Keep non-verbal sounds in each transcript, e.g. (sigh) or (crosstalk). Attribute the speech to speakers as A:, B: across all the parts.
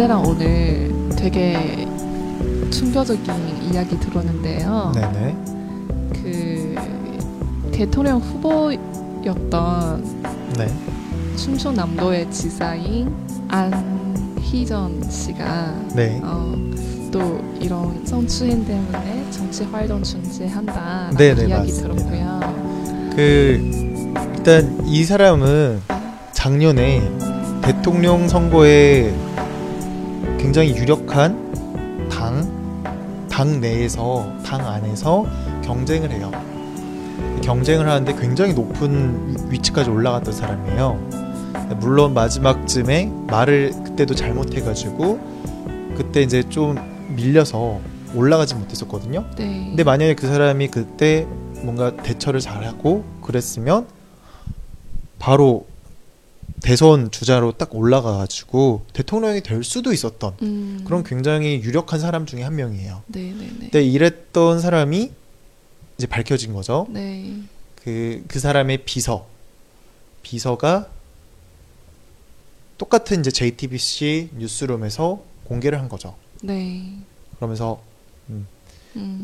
A: 어제랑 오늘 되게 충격적인 이야기 들었는데요.
B: 네네.
A: 그 대통령 후보였던
B: 네.
A: 충청남도의 지사인 안희정 씨가
B: 네.
A: 어, 또 이런 성추행 때문에 정치 활동 중지한다라는
B: 네네,
A: 이야기
B: 맞습니다.
A: 들었고요.
B: 그 일단 이 사람은 작년에 대통령 선거에 굉장히 유력한 당, 당 내에서, 당 안에서 경쟁을 해요. 경쟁을 하는데 굉장히 높은 위- 위치까지 올라갔던 사람이에요. 물론 마지막쯤에 말을 그때도 잘못해가지고 그때 이제 좀 밀려서 올라가지 못했었거든요.
A: 네.
B: 근데 만약에 그 사람이 그때 뭔가 대처를 잘하고 그랬으면 바로 대선 주자로 딱 올라가가지고 대통령이 될 수도 있었던
A: 음,
B: 그런 굉장히 유력한 사람 중에 한 명이에요.
A: 네 네 네.
B: 근데 이랬던 사람이 이제 밝혀진 거죠.
A: 네.
B: 그, 그 사람의 비서. 비서가 똑같은 이제 JTBC 뉴스룸에서 공개를 한 거죠.
A: 네.
B: 그러면서
A: 음,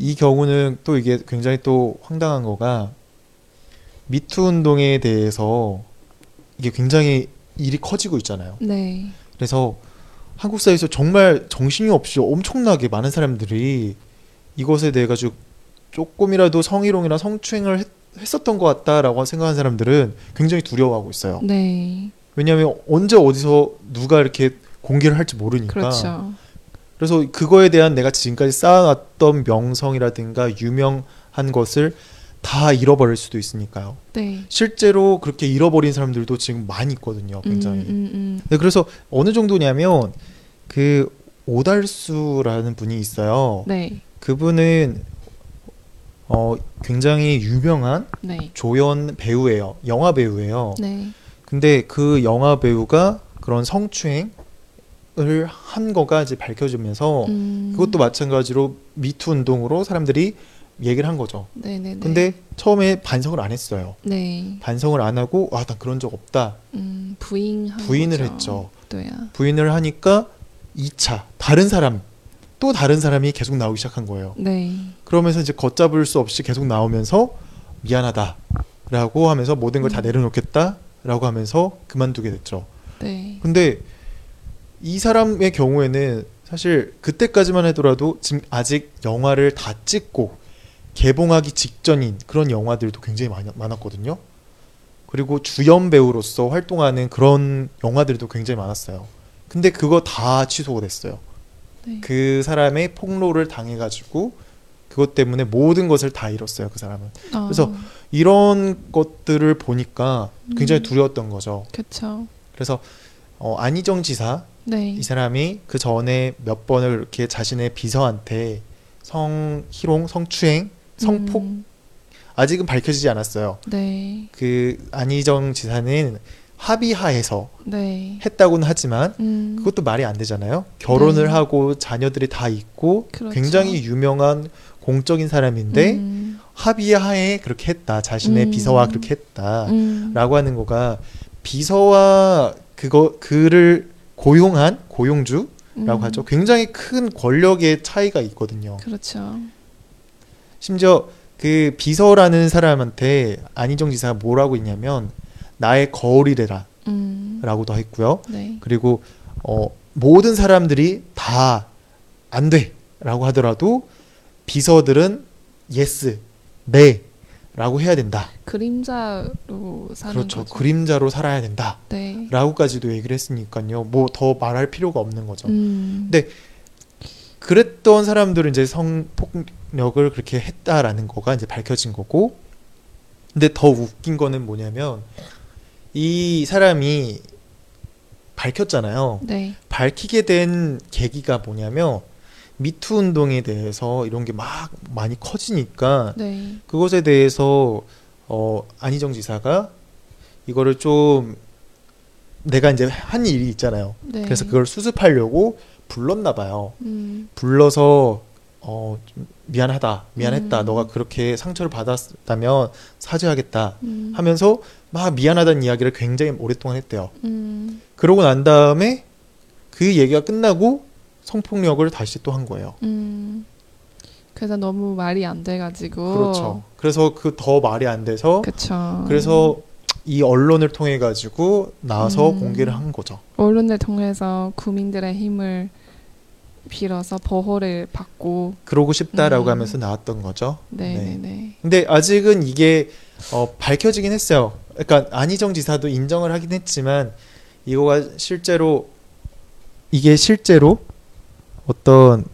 B: 이 경우는 또 이게 굉장히 또 황당한 거가 미투 운동에 대해서 이게 굉장히 일이 커지고 있잖아요.
A: 네.
B: 그래서 한국 사회에서 정말 정신이 없이 엄청나게 많은 사람들이 이것에 대해 가지고 조금이라도 성희롱이나 성추행을 했, 했었던 것 같다라고 생각하는 사람들은 굉장히 두려워하고 있어요.
A: 네.
B: 왜냐하면 언제 어디서 누가 이렇게 공개를 할지 모르니까.
A: 그렇죠.
B: 그래서 그거에 대한 내가 지금까지 쌓아놨던 명성이라든가 유명한 것을 다 잃어버릴 수도 있으니까요.
A: 네.
B: 실제로 그렇게 잃어버린 사람들도 지금 많이 있거든요. 굉장히.
A: 음, 음, 음.
B: 네, 그래서 어느 정도냐면 그 오달수라는 분이 있어요.
A: 네.
B: 그분은 어 굉장히 유명한
A: 네.
B: 조연 배우예요. 영화 배우예요.
A: 네.
B: 근데 그 영화 배우가 그런 성추행 을 한 거가 이제 밝혀지면서
A: 음.
B: 그것도 마찬가지로 미투 운동으로 사람들이 얘기를 한 거죠.
A: 네네네.
B: 근데 처음에 반성을 안 했어요.
A: 네.
B: 반성을 안 하고 와, 나 그런 적 없다.
A: 음, 부인한
B: 부인을
A: 거죠.
B: 했죠.
A: 또야.
B: 부인을 하니까 2차 다른 사람 또 다른 사람이 계속 나오기 시작한 거예요.
A: 네.
B: 그러면서 이제 걷잡을 수 없이 계속 나오면서 미안하다라고 하면서 모든 걸다
A: 음.
B: 내려놓겠다라고 하면서 그만두게 됐죠.
A: 네.
B: 근데 이 사람의 경우에는 사실 그때까지만 하더라도 지금 아직 영화를 다 찍고 개봉하기 직전인 그런 영화들도 굉장히 많, 많았거든요. 그리고 주연 배우로서 활동하는 그런 영화들도 굉장히 많았어요. 근데 그거 다 취소가 됐어요.
A: 네.
B: 그 사람의 폭로를 당해가지고 그것 때문에 모든 것을 다 잃었어요. 그 사람은.
A: 어,
B: 그래서 이런 것들을 보니까 굉장히
A: 음.
B: 두려웠던 거죠.
A: 그쵸.
B: 그래서 어, 안희정 지사
A: 네.
B: 이 사람이 그 전에 몇 번을 이렇게 자신의 비서한테 성희롱, 성추행, 성폭
A: 음,
B: 아직은 밝혀지지 않았어요.
A: 네.
B: 그 안희정 지사는 합의하에서
A: 네.
B: 했다고는 하지만
A: 음,
B: 그것도 말이 안 되잖아요. 결혼을
A: 네.
B: 하고 자녀들이 다 있고
A: 그렇죠.
B: 굉장히 유명한 공적인 사람인데
A: 음,
B: 합의하에 그렇게 했다. 자신의
A: 음.
B: 비서와 그렇게 했다라고
A: 음,
B: 하는 거가 비서와 그거 그를 고용한 고용주라고
A: 음,
B: 하죠. 굉장히 큰 권력의 차이가 있거든요.
A: 그렇죠.
B: 심지어 그 비서라는 사람한테 안희정 지사가 뭐라고 했냐면 나의 거울이래라
A: 음,
B: 라고도 했고요.
A: 네.
B: 그리고 어, 모든 사람들이 다 안 돼 라고 하더라도 비서들은 yes, 네 라고 해야 된다.
A: 그림자로 사는
B: 그렇죠.
A: 거죠.
B: 그림자로 살아야 된다.
A: 네.
B: 라고까지도 얘기를 했으니까요. 뭐 더 말할 필요가 없는 거죠.
A: 음,
B: 근데 그랬던 사람들은 이제 성폭력을 그렇게 했다라는 거가 이제 밝혀진 거고 근데 더 웃긴 거는 뭐냐면 이 사람이 밝혔잖아요.
A: 네.
B: 밝히게 된 계기가 뭐냐면 미투 운동에 대해서 이런 게 막 많이 커지니까
A: 네.
B: 그것에 대해서 어 안희정 지사가 이거를 좀 내가 이제 한 일이 있잖아요.
A: 네.
B: 그래서 그걸 수습하려고 불렀나 봐요.
A: 음,
B: 불러서 어, 좀 미안하다, 미안했다.
A: 음.
B: 너가 그렇게 상처를 받았다면 사죄하겠다
A: 음,
B: 하면서 막 미안하다는 이야기를 굉장히 오랫동안 했대요.
A: 음,
B: 그러고 난 다음에 그 얘기가 끝나고 성폭력을 다시 또 한 거예요.
A: 음. 그래서 너무 말이 안 돼가지고.
B: 그렇죠. 그래서 그 더 말이 안 돼서
A: 그쵸.
B: 그래서 이 언론을 통해 가지고 나와서
A: 음.
B: 공개를 한 거죠.
A: 언론을 통해서 국민들의 힘을 빌어서 보호를 받고.
B: 그러고 싶다라고
A: 음.
B: 하면서 나왔던 거죠.
A: 네네 네.
B: 근데 아직은 이게 어, 밝혀지긴 했어요. 그러니까 안희정 지사도 인정을 하긴 했지만 이거가 실제로 이게 실제로 어떤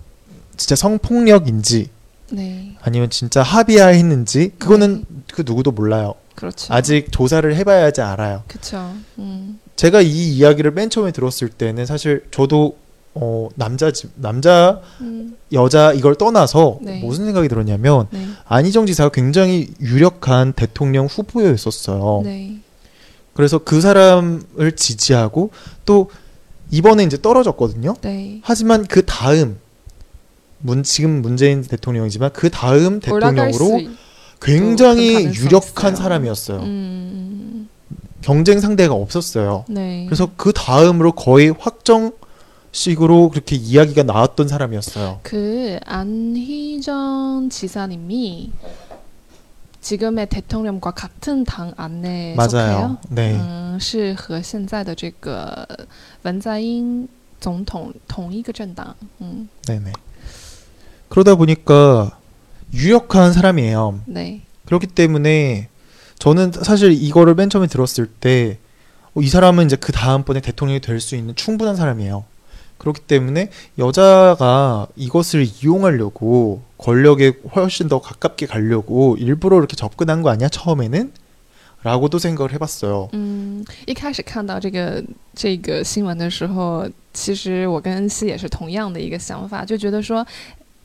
B: 진짜 성폭력인지
A: 네.
B: 아니면 진짜 합의하했는지 그거는 그 누구도 몰라요.
A: 그렇죠.
B: 아직 조사를 해봐야지 알아요.
A: 그쵸. 음.
B: 제가 이 이야기를 맨 처음에 들었을 때는 사실 저도 어, 남자 집 남자
A: 음.
B: 여자 이걸 떠나서
A: 네.
B: 무슨 생각이 들었냐면
A: 네.
B: 안희정 지사가 굉장히 유력한 대통령 후보였었어요.
A: 네.
B: 그래서 그 사람을 지지하고 또 이번에 이제 떨어졌거든요.
A: 네.
B: 하지만 그 다음 문 지금 문재인 대통령이지만 그 다음 대통령으로
A: 있-
B: 굉장히
A: 큰 가능성이
B: 유력한
A: 있어요.
B: 사람이었어요.
A: 음.
B: 경쟁 상대가 없었어요.
A: 네.
B: 그래서 그 다음으로 거의 확정식으로 그렇게 이야기가 나왔던 사람이었어요.
A: 그 안희정 지사님이 지금의 대통령과 같은 당 안에
B: 맞아요.
A: 속해요.
B: 네.
A: 嗯，是和现在的这个文在寅总统同一个政党。嗯，
B: 네네. 그러다 보니까 유력한 사람이에요.
A: 对，
B: 그렇기 때문에 저는 사실 이거를 맨 처음에 들었을 때, 어, 이 사람은 이제 그 다음번에 대통령이 될 수 있는 충분한 사람이에요. 그렇기 때문에 여자가 이것을 이용하려고 권력에 훨씬 더 가깝게 가려고 일부러 이렇게 접근한 거 아니야, 처음에는? 라고도 생각을 해봤어요.
A: 嗯，一开始看到这个这个新闻的时候，其实我跟恩熙也是同样的一个想法，就觉得说，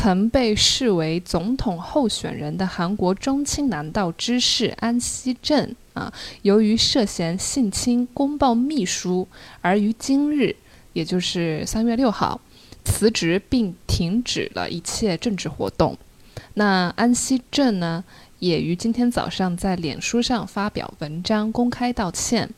A: 曾被视为总统候选人的韩国中青南道知事安熙正啊，由于涉嫌性侵公报秘书，而于今日，也就是三月六号，辞职并停止了一切政治活动。那安熙正呢，也于今天早上在脸书上发表文章公开道歉。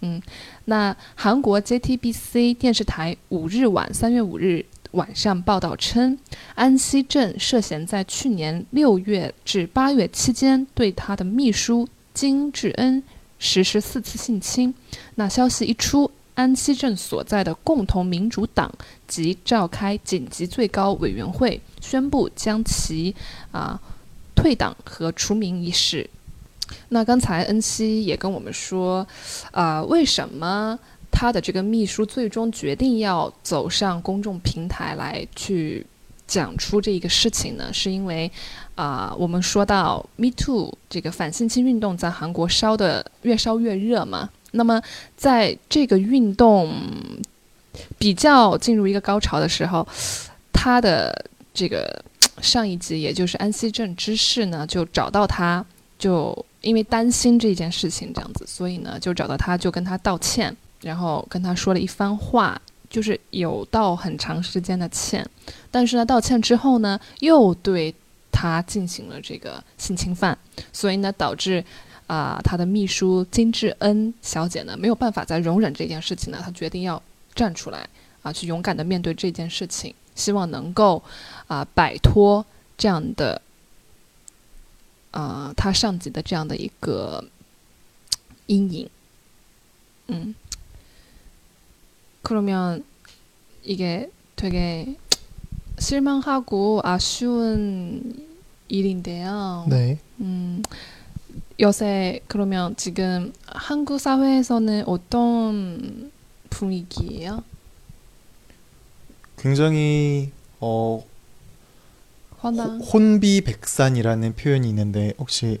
A: 嗯，那韩国 JTBC 电视台五日晚三月五日晚上报道称，安熙镇涉嫌在去年六月至八月期间对他的秘书金智恩实施四次性侵。那消息一出，安熙镇所在的共同民主党即召开紧急最高委员会，宣布将其啊、退党和除名一事。那刚才恩熙也跟我们说，啊、为什么他的这个秘书最终决定要走上公众平台来去讲出这一个事情呢？是因为啊、我们说到 Me Too 这个反性侵运动在韩国烧的越烧越热嘛。那么在这个运动比较进入一个高潮的时候，他的这个上一级，也就是安熙正知事呢，就找到他，就因为担心这件事情这样子，所以呢，就找到他，就跟他道歉，然后跟他说了一番话，就是有道很长时间的歉，但是呢，道歉之后呢，又对他进行了这个性侵犯，所以呢，导致。啊、他的秘书金智恩小姐呢，没有办法再容忍这件事情呢，她决定要站出来啊，去勇敢的面对这件事情，希望能够啊摆脱这样的啊他上级的这样的一个阴影。嗯， 그러면 이게 되게 실망하고 아쉬운 일인데요.
B: 네.
A: 음, 요새 그러면 지금 한국 사회에서는 어떤 분위기예요?
B: 굉장히 어 혼비백산이라는 표현이 있는데 혹시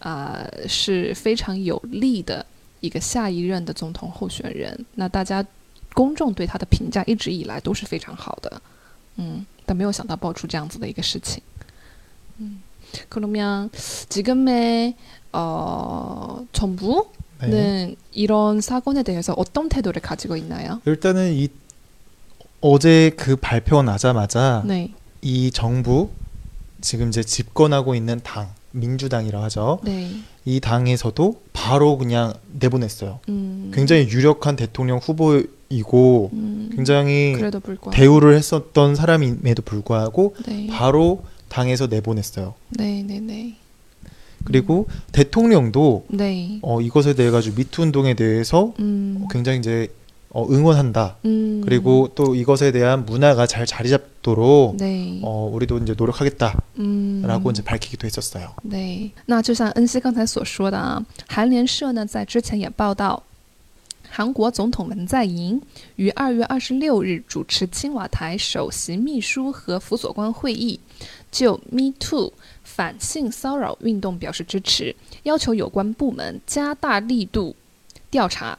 A: 啊、是非常有利的一个下一任的总统候选人。那大家公众对他的评价一直以来都是非常好的，嗯，但没有想到爆出这样子的一个事情。 음. 그러면 지금의 어, 정부는
B: 네.
A: 이런 사건에 대해서 어떤 태도를 가지고 있나요?
B: 일단은 이 어제 그 발표 나자마자
A: 네,
B: 이 정부 지금 이제 집권하고 있는 당 민주당이라고 하죠.
A: 네,
B: 이 당에서도 바로 그냥 내보냈어요.
A: 음,
B: 굉장히 유력한 대통령 후보이고
A: 음,
B: 굉장히 대우를 했었던 사람임에도 불구하고
A: 네,
B: 바로 당에서 내보냈어요.
A: 네, 네, 네,
B: 그리고 대통령도
A: 네,
B: 어, 이것에 대해 가지고 미투 운동에 대해서
A: 음,
B: 굉장히 이제 어, 응원한다.
A: 음,
B: 그리고 또 이것에 대한 문화가 잘 자리 잡도록
A: 네,
B: 어, 우리도 이제 노력하겠다라고
A: 嗯，
B: 이제 밝히기도 했었어요.
A: 对，那就像恩熙刚才所说的啊，韩联社呢在之前也报道，韩国总统文在寅于二月二十六日主持青瓦台首席秘书和辅佐官会议，就 Me Too 反性骚扰运动表示支持，要求有关部门加大力度调查，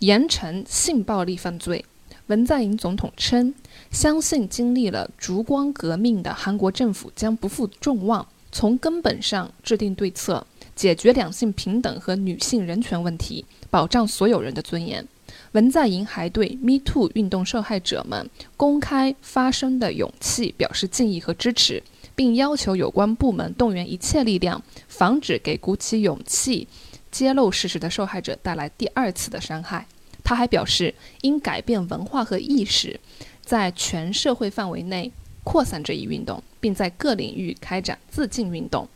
A: 严惩性暴力犯罪。文在寅总统称，相信经历了烛光革命的韩国政府将不负众望，从根本上制定对策，解决两性平等和女性人权问题，保障所有人的尊严。文在寅还对 Me Too 运动受害者们公开发声的勇气表示敬意和支持，并要求有关部门动员一切力量，防止给鼓起勇气揭露事实的受害者带来第二次的伤害。他还表示，应改变文化和意识，在全社会范围内扩散这一运动，并在各领域开展自净运动。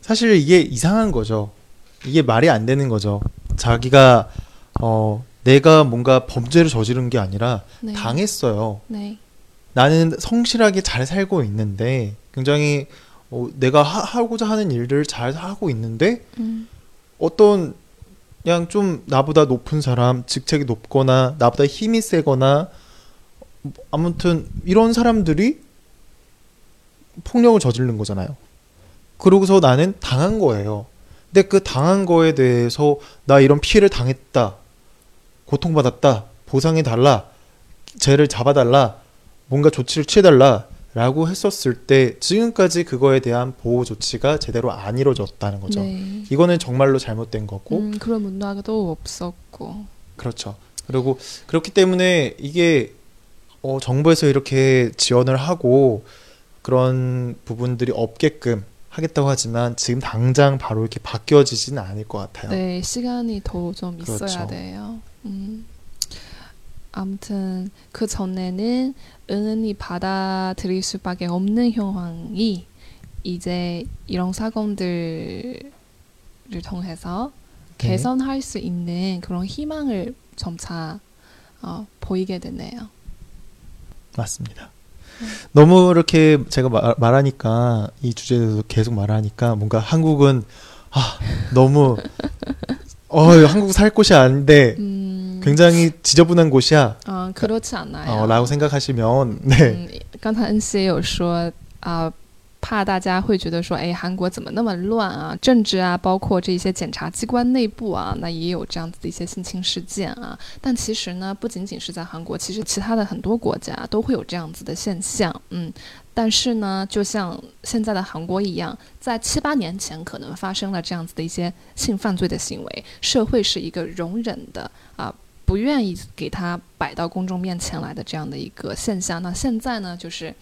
B: 사실 이게 이상한 거죠. 이게 말이 안 되는 거죠. 자기가 어, 내가 뭔가 범죄를 저지른 게 아니라
A: 네.
B: 당했어요.
A: 네.
B: 나는 성실하게 잘 살고 있는데 굉장히 어, 내가 하, 고자 하는 일을 잘 하고 있는데
A: 음.
B: 어떤 그냥 좀 나보다 높은 사람, 직책이 높거나 나보다 힘이 세거나 아무튼 이런 사람들이 폭력을 저지르는 거잖아요. 그러고서 나는 당한 거예요. 근데 그 당한 거에 대해서 나 이런 피해를 당했다. 고통받았다. 보상해 달라. 쟤를 잡아 달라. 뭔가 조치를 취해 달라. 라고 했었을 때 지금까지 그거에 대한 보호 조치가 제대로 안 이루어졌다는 거죠.
A: 네.
B: 이거는 정말로 잘못된 거고
A: 음, 그런 문화도 없었고.
B: 그렇죠. 그리고 그렇기 때문에 이게 어, 정부에서 이렇게 지원을 하고 그런 부분들이 없게끔 하겠다고 하지만 지금 당장 바로 이렇게 바뀌어지지는 않을 것 같아요.
A: 네, 시간이 더 좀 있어야
B: 그렇죠.
A: 돼요. 음. 아무튼 그 전에는 은은히 받아들일 수밖에 없는 상황이 이제 이런 사건들을 통해서
B: 네.
A: 개선할 수 있는 그런 희망을 점차 어, 보이게 되네요.
B: 맞습니다. 너무 이렇게 제가 말, 말하니까 이 주제에 대해서 계속 말하니까 뭔가 한국은 아 너무 (laughs) 어 한국 살 곳이 아닌데
A: 음,
B: 굉장히 지저분한 곳이야
A: 아, 그렇지 않아요.
B: 어, 라고 생각하시면 네
A: 嗯，刚才恩熙也有说啊、怕大家会觉得说，哎，韩国怎么那么乱啊？政治啊，包括这些检察机关内部啊，那也有这样子的一些性侵事件啊。但其实呢，不仅仅是在韩国，其实其他的很多国家都会有这样子的现象。嗯，但是呢，就像现在的韩国一样，在七八年前可能发生了这样子的一些性犯罪的行为，社会是一个容忍的啊。 不愿意给他摆到公众面前来的这样的一个现象，那现在呢，就是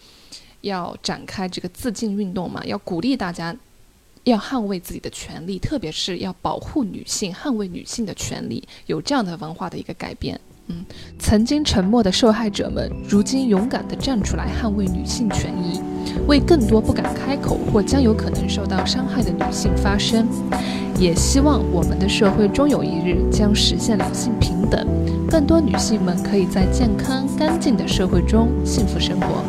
A: 要展开这个自禁运动嘛，要鼓励大家要捍卫自己的权利，特别是要保护女性、捍卫女性的权利，有这样的文化的一个改变。嗯，曾经沉默的受害者们，如今勇敢地站出来捍卫女性权益，为更多不敢开口或将有可能受到伤害的女性发声。也希望我们的社会终有一日将实现两性平等，更多女性们可以在健康干净的社会中幸福生活。